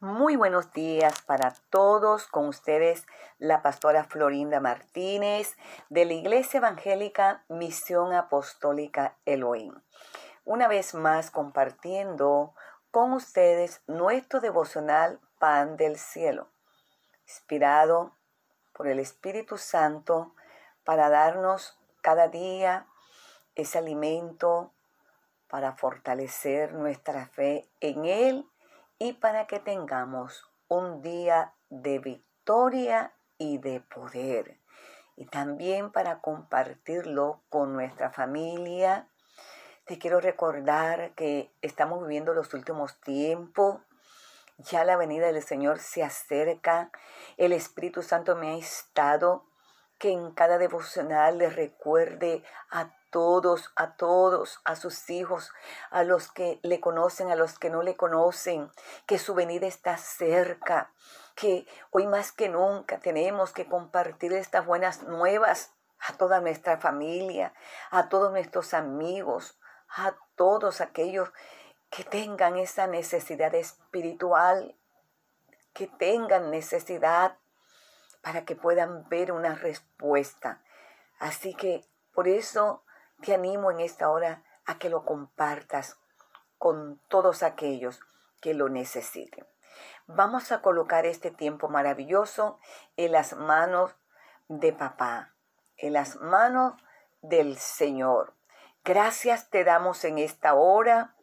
Muy buenos días para todos. Con ustedes la pastora Florinda Martínez de la Iglesia Evangélica Misión Apostólica Elohim. Una vez más compartiendo con ustedes nuestro devocional Pan del Cielo, inspirado por el Espíritu Santo para darnos cada día ese alimento para fortalecer nuestra fe en Él y para que tengamos un día de victoria y de poder. Y también para compartirlo con nuestra familia. Te quiero recordar que estamos viviendo los últimos tiempos. Ya la venida del Señor se acerca. El Espíritu Santo me ha estado que en cada devocional le recuerde a todos, a todos, a sus hijos, a los que le conocen, a los que no le conocen, que su venida está cerca, que hoy más que nunca tenemos que compartir estas buenas nuevas a toda nuestra familia, a todos nuestros amigos, a todos aquellos que tengan esa necesidad espiritual, que tengan necesidad para que puedan ver una respuesta. Así que por eso te animo en esta hora a que lo compartas con todos aquellos que lo necesiten. Vamos a colocar este tiempo maravilloso en las manos de papá, en las manos del Señor. Gracias te damos en esta hora,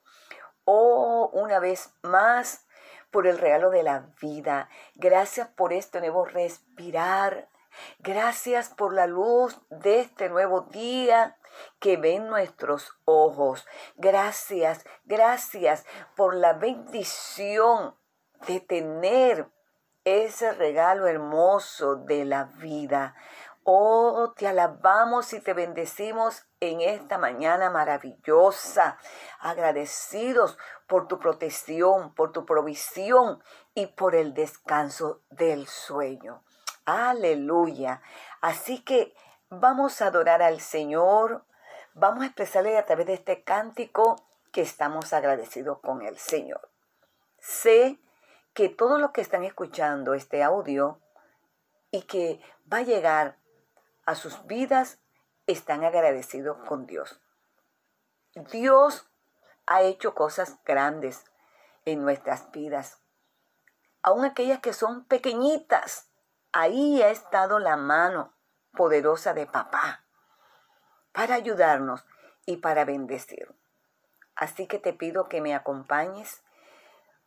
oh, una vez más, por el regalo de la vida. Gracias por este nuevo respirar. Gracias por la luz de este nuevo día que ven nuestros ojos. Gracias, gracias por la bendición de tener ese regalo hermoso de la vida. Oh, te alabamos y te bendecimos en esta mañana maravillosa, agradecidos por tu protección, por tu provisión y por el descanso del sueño. Aleluya. Así que vamos a adorar al Señor, vamos a expresarle a través de este cántico que estamos agradecidos con el Señor. Sé que todos los que están escuchando este audio y que va a llegar a sus vidas están agradecidos con Dios. Dios ha hecho cosas grandes en nuestras vidas, aun aquellas que son pequeñitas. Ahí ha estado la mano poderosa de papá para ayudarnos y para bendecir. Así que te pido que me acompañes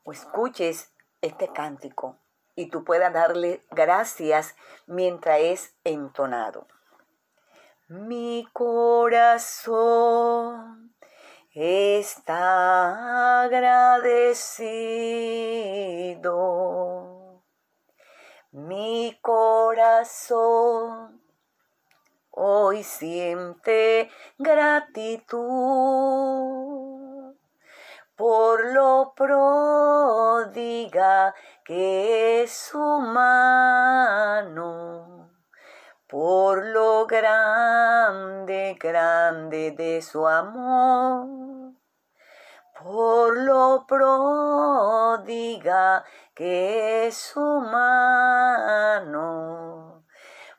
o escuches este cántico y tú puedas darle gracias mientras es entonado. Mi corazón está agradecido. Mi corazón. Hoy siente gratitud por lo prodiga que es su mano, por lo grande, grande de su amor, por lo prodiga que es su mano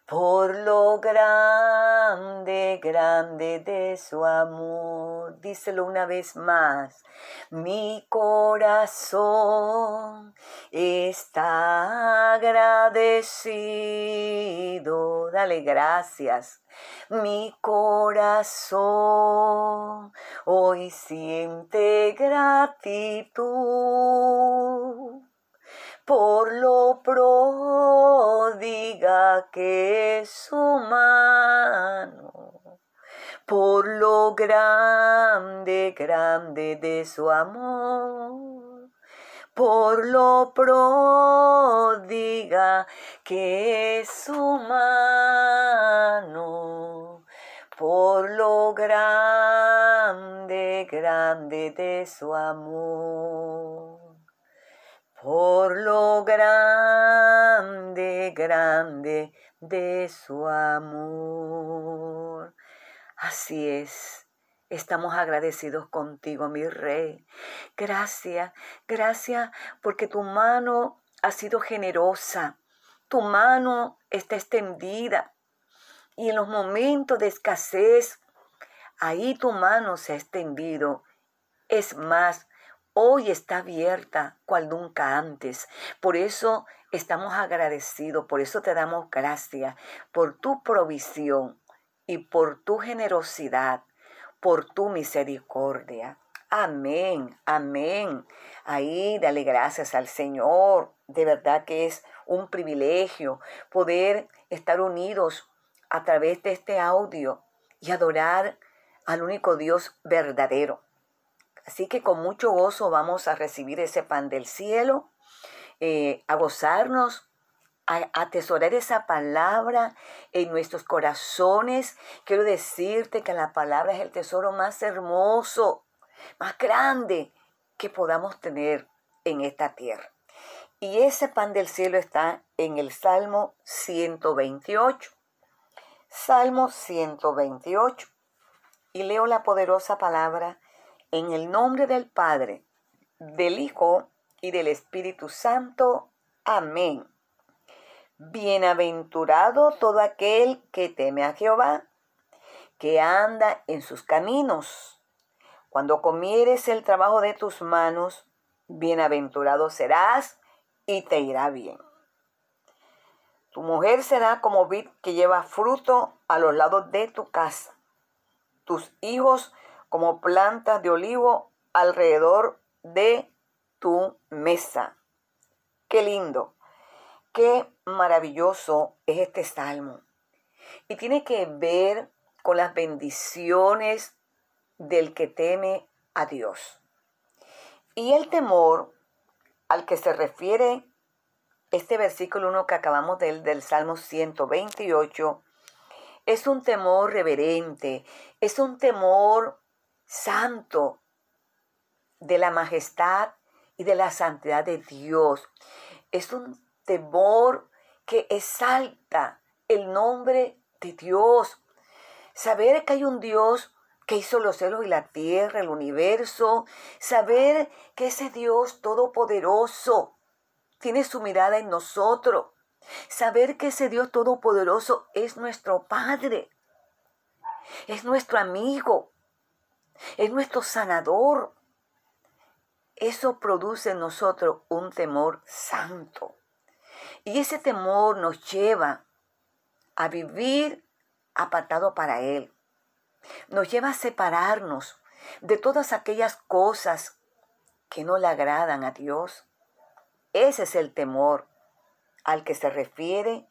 por lo grande, grande de su amor. Díselo una vez más. Mi corazón está agradecido. Dale gracias. Mi corazón hoy siente gratitud por lo prodiga que es su mano, por lo grande, grande de su amor, por lo prodiga que es su mano, por lo grande, grande de su amor por lo grande, grande de su amor. Así es, Estamos agradecidos contigo, mi rey. Gracias, gracias porque tu mano ha sido generosa. Tu mano está extendida. Y en los momentos de escasez, ahí tu mano se ha extendido. Es más, hoy está abierta cual nunca antes. Por eso estamos agradecidos, por eso te damos gracias por tu provisión y por tu generosidad por tu misericordia. Amén, amén. Ahí dale gracias al Señor. De verdad que es un privilegio poder estar unidos a través de este audio y adorar al único Dios verdadero. Así que con mucho gozo vamos a recibir ese pan del cielo, eh, a gozarnos a atesorar esa palabra en nuestros corazones. Quiero decirte que la palabra es el tesoro más hermoso, más grande que podamos tener en esta tierra. Y ese pan del cielo está en el Salmo 128. Salmo 128. Y leo la poderosa palabra en el nombre del Padre, del Hijo y del Espíritu Santo. Amén. Bienaventurado todo aquel que teme a Jehová, que anda en sus caminos. Cuando comieres el trabajo de tus manos, bienaventurado serás y te irá bien. Tu mujer será como vid que lleva fruto a los lados de tu casa. Tus hijos como plantas de olivo alrededor de tu mesa. Qué lindo. Qué maravilloso es este salmo. Y tiene que ver con las bendiciones del que teme a Dios. Y el temor al que se refiere este versículo 1 que acabamos de, del Salmo 128 es un temor reverente, es un temor santo de la majestad y de la santidad de Dios. Es un temor que exalta el nombre de Dios. Saber que hay un Dios que hizo los cielos y la tierra, el universo. Saber que ese Dios todopoderoso tiene su mirada en nosotros. Saber que ese Dios todopoderoso es nuestro Padre. Es nuestro amigo. Es nuestro sanador. Eso produce en nosotros un temor santo. Y ese temor nos lleva a vivir apartado para Él. Nos lleva a separarnos de todas aquellas cosas que no le agradan a Dios. Ese es el temor al que se refiere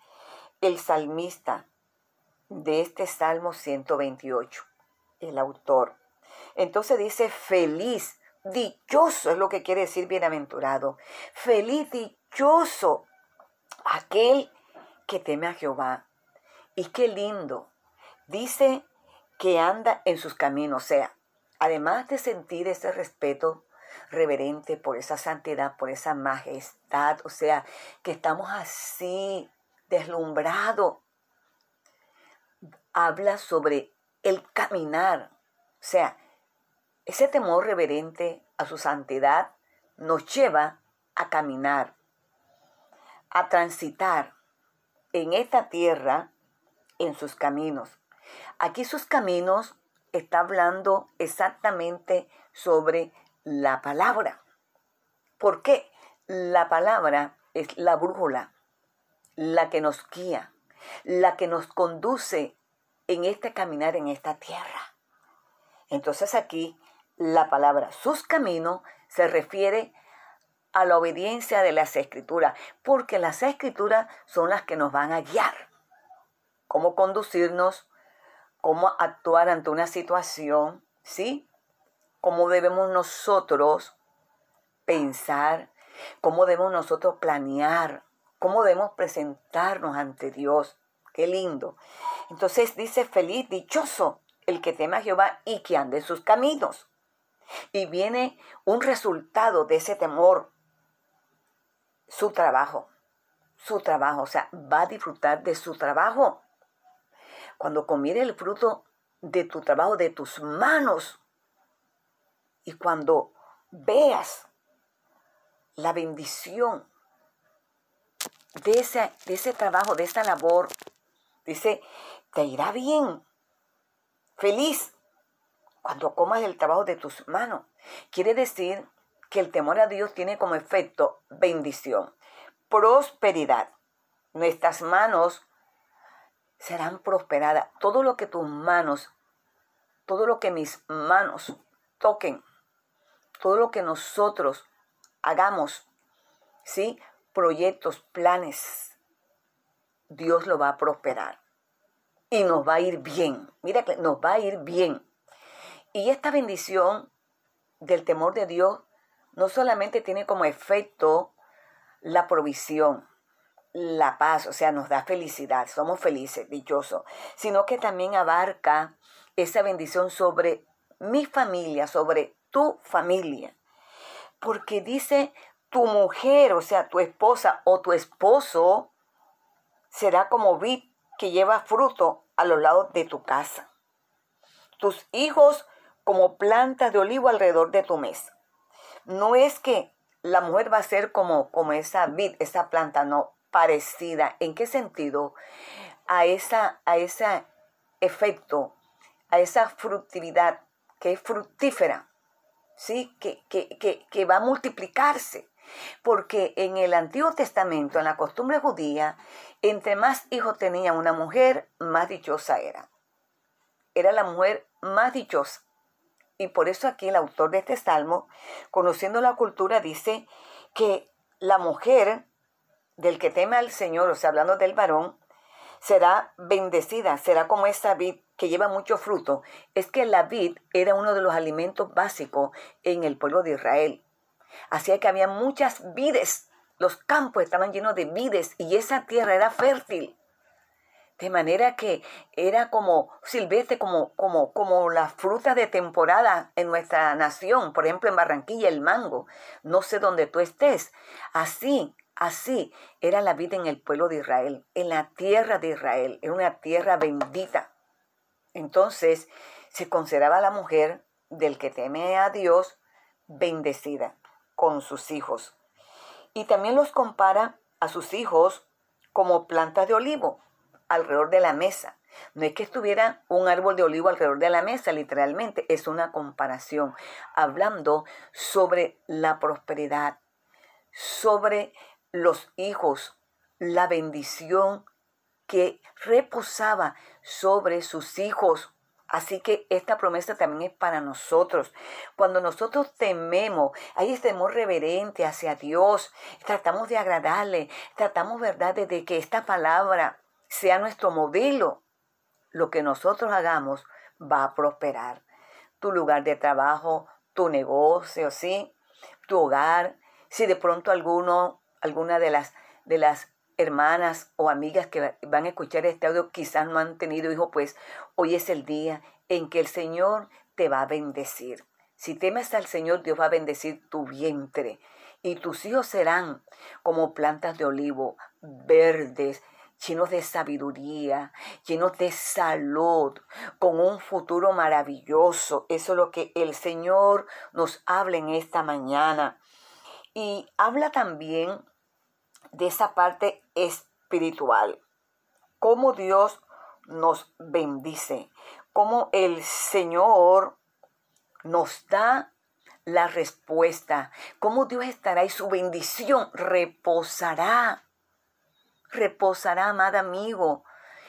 el salmista de este Salmo 128, el autor. Entonces dice feliz, dichoso es lo que quiere decir bienaventurado. Feliz, dichoso aquel que teme a Jehová. Y qué lindo. Dice que anda en sus caminos. O sea, además de sentir ese respeto reverente por esa santidad, por esa majestad, o sea, que estamos así deslumbrados, habla sobre el caminar. O sea, ese temor reverente a su santidad nos lleva a caminar a transitar en esta tierra en sus caminos. Aquí sus caminos está hablando exactamente sobre la palabra. ¿Por qué? La palabra es la brújula, la que nos guía, la que nos conduce en este caminar en esta tierra. Entonces aquí la palabra sus caminos se refiere a la obediencia de las escrituras, porque las escrituras son las que nos van a guiar. Cómo conducirnos, cómo actuar ante una situación, ¿sí? Cómo debemos nosotros pensar, cómo debemos nosotros planear, cómo debemos presentarnos ante Dios. Qué lindo. Entonces dice, feliz, dichoso el que teme a Jehová y que ande en sus caminos. Y viene un resultado de ese temor, su trabajo, su trabajo, o sea, va a disfrutar de su trabajo. Cuando comiere el fruto de tu trabajo, de tus manos. Y cuando veas la bendición de ese, de ese trabajo, de esa labor, dice, te irá bien, feliz, cuando comas el trabajo de tus manos. Quiere decir que el temor a Dios tiene como efecto bendición, prosperidad. Nuestras manos serán prosperadas. Todo lo que tus manos, todo lo que mis manos toquen, todo lo que nosotros hagamos, ¿sí? Proyectos, planes, Dios lo va a prosperar. Y nos va a ir bien. Mira, nos va a ir bien. Y esta bendición del temor de Dios no solamente tiene como efecto la provisión, la paz, o sea, nos da felicidad, somos felices, dichosos, sino que también abarca esa bendición sobre mi familia, sobre tu familia. Porque dice tu mujer, o sea, tu esposa o tu esposo, será como vid que lleva fruto a los lados de tu casa. Tus hijos como plantas de olivo alrededor de tu mesa. No es que la mujer va a ser como, como esa vid, esa planta, no, parecida. ¿En qué sentido? A, esa, a ese efecto, a esa fructividad que es fructífera, ¿sí? Que, que, que va a multiplicarse. Porque en el Antiguo Testamento, en la costumbre judía, entre más hijos tenía una mujer, más dichosa era. Era la mujer más dichosa. Y por eso aquí el autor de este salmo, conociendo la cultura, dice que la mujer del que teme al Señor, o sea, hablando del varón, será bendecida, será como esa vid que lleva mucho fruto. Es que la vid era uno de los alimentos básicos en el pueblo de Israel. Así que había muchas vides, los campos estaban llenos de vides y esa tierra era fértil. De manera que era como silvestre, como, como, como la fruta de temporada en nuestra nación, por ejemplo en Barranquilla, el mango. No sé dónde tú estés. Así Así era la vida en el pueblo de Israel, en la tierra de Israel, en una tierra bendita. Entonces se consideraba la mujer del que teme a Dios bendecida con sus hijos. Y también los compara a sus hijos como plantas de olivo alrededor de la mesa. No es que estuviera un árbol de olivo alrededor de la mesa, literalmente, es una comparación, hablando sobre la prosperidad, sobre los hijos, la bendición que reposaba sobre sus hijos. Así que esta promesa también es para nosotros. Cuando nosotros tememos, hay este temor reverente hacia Dios, tratamos de agradarle, tratamos, ¿verdad?, de que esta palabra sea nuestro modelo. Lo que nosotros hagamos va a prosperar. Tu lugar de trabajo, tu negocio, ¿sí? Tu hogar. Si de pronto alguno alguna de las, de las hermanas o amigas que van a escuchar este audio quizás no han tenido hijos, pues hoy es el día en que el Señor te va a bendecir. Si temes al Señor, Dios va a bendecir tu vientre y tus hijos serán como plantas de olivo, verdes, llenos de sabiduría, llenos de salud, con un futuro maravilloso. Eso es lo que el Señor nos habla en esta mañana. Y habla también de esa parte espiritual. Cómo Dios nos bendice, cómo el Señor nos da la respuesta, cómo Dios estará y su bendición reposará, reposará, amado amigo,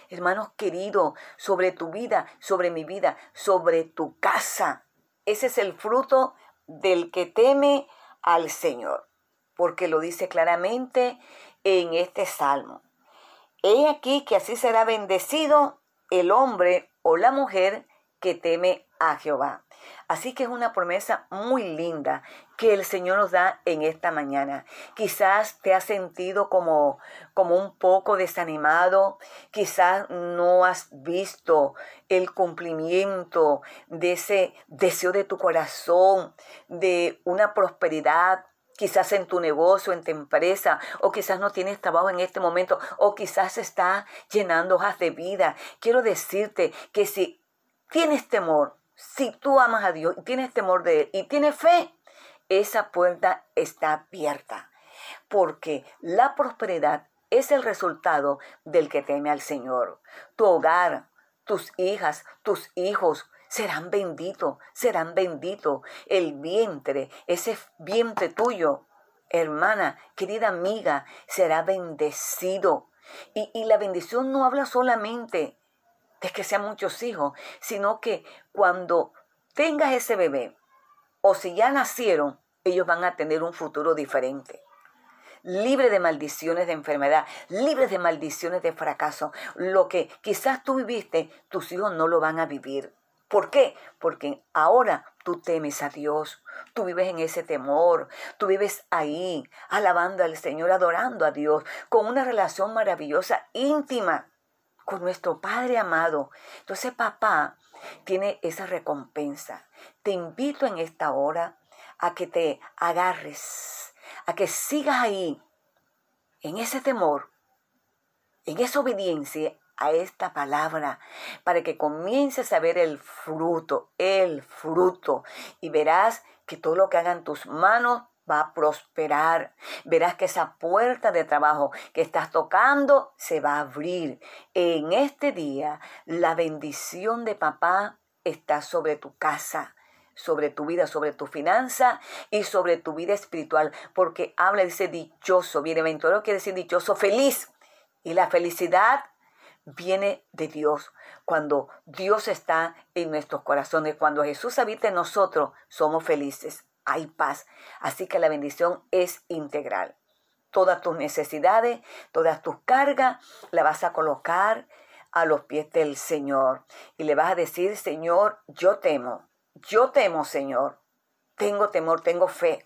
hermanos queridos, sobre tu vida, sobre mi vida, sobre tu casa. Ese es el fruto del que teme al Señor, porque lo dice claramente en este salmo. He aquí que así será bendecido el hombre o la mujer que teme a Jehová. Así que es una promesa muy linda que el Señor nos da en esta mañana. Quizás te has sentido como, como un poco desanimado, quizás no has visto el cumplimiento de ese deseo de tu corazón, de una prosperidad quizás en tu negocio, en tu empresa, o quizás no tienes trabajo en este momento, o quizás está llenando hojas de vida. Quiero decirte que si tienes temor, si tú amas a Dios y tienes temor de Él y tienes fe, esa puerta está abierta. Porque la prosperidad es el resultado del que teme al Señor. Tu hogar, tus hijas, tus hijos serán benditos, serán benditos. El vientre, ese vientre tuyo, hermana, querida amiga, será bendecido. Y, y la bendición no habla solamente de que sean muchos hijos, sino que cuando tengas ese bebé, o si ya nacieron, ellos van a tener un futuro diferente libre de maldiciones de enfermedad, libre de maldiciones de fracaso. Lo que quizás tú viviste, tus hijos no lo van a vivir. ¿Por qué? Porque ahora tú temes a Dios, tú vives en ese temor, tú vives ahí, alabando al Señor, adorando a Dios, con una relación maravillosa, íntima, con nuestro Padre amado. Entonces papá tiene esa recompensa. Te invito en esta hora a que te agarres, a que sigas ahí, en ese temor, en esa obediencia a esta palabra, para que comiences a ver el fruto, el fruto, y verás que todo lo que hagan tus manos va a prosperar. Verás que esa puerta de trabajo que estás tocando se va a abrir. En este día, la bendición de papá está sobre tu casa sobre tu vida, sobre tu finanza y sobre tu vida espiritual, porque habla, dice dichoso, bienaventurado quiere decir dichoso, feliz. Y la felicidad viene de Dios. Cuando Dios está en nuestros corazones, cuando Jesús habita en nosotros, somos felices, hay paz. Así que la bendición es integral. Todas tus necesidades, todas tus cargas, la vas a colocar a los pies del Señor. Y le vas a decir, Señor, yo temo. Yo temo, Señor. Tengo temor, tengo fe.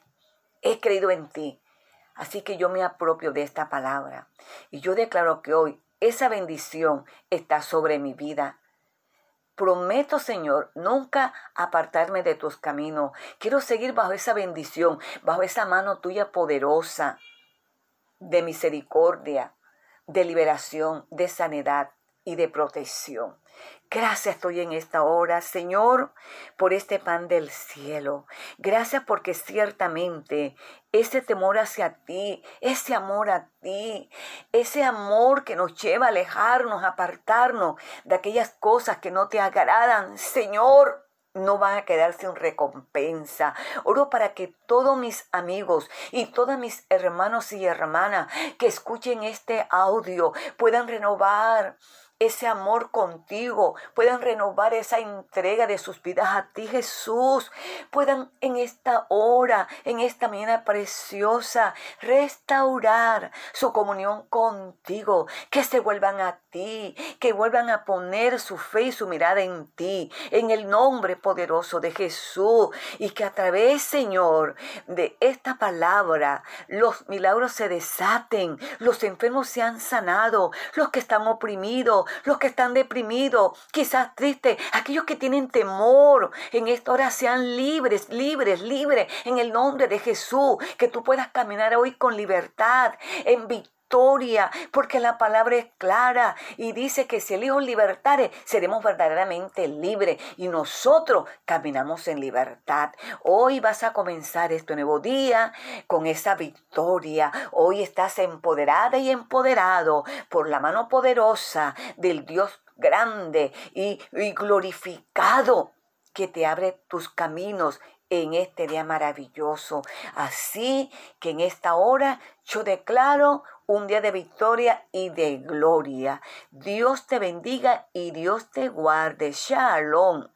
He creído en ti. Así que yo me apropio de esta palabra. Y yo declaro que hoy esa bendición está sobre mi vida. Prometo, Señor, nunca apartarme de tus caminos. Quiero seguir bajo esa bendición, bajo esa mano tuya poderosa de misericordia, de liberación, de sanidad y de protección. Gracias estoy en esta hora, Señor, por este pan del cielo. Gracias porque ciertamente ese temor hacia ti, ese amor a ti, ese amor que nos lleva a alejarnos, apartarnos de aquellas cosas que no te agradan, Señor, no van a quedar sin recompensa. Oro para que todos mis amigos y todos mis hermanos y hermanas que escuchen este audio puedan renovar ese amor contigo, puedan renovar esa entrega de sus vidas a ti, Jesús, puedan en esta hora, en esta mañana preciosa, restaurar su comunión contigo, que se vuelvan a ti, que vuelvan a poner su fe y su mirada en ti, en el nombre poderoso de Jesús, y que a través, Señor, de esta palabra, los milagros se desaten, los enfermos sean sanados, los que están oprimidos, los que están deprimidos, quizás tristes, aquellos que tienen temor, en esta hora sean libres, libres, libres, en el nombre de Jesús, que tú puedas caminar hoy con libertad, en porque la palabra es clara y dice que si el Hijo libertare, seremos verdaderamente libres y nosotros caminamos en libertad. Hoy vas a comenzar este nuevo día con esa victoria. Hoy estás empoderada y empoderado por la mano poderosa del Dios grande y, y glorificado que te abre tus caminos en este día maravilloso. Así que en esta hora yo declaro un día de victoria y de gloria. Dios te bendiga y Dios te guarde. Shalom.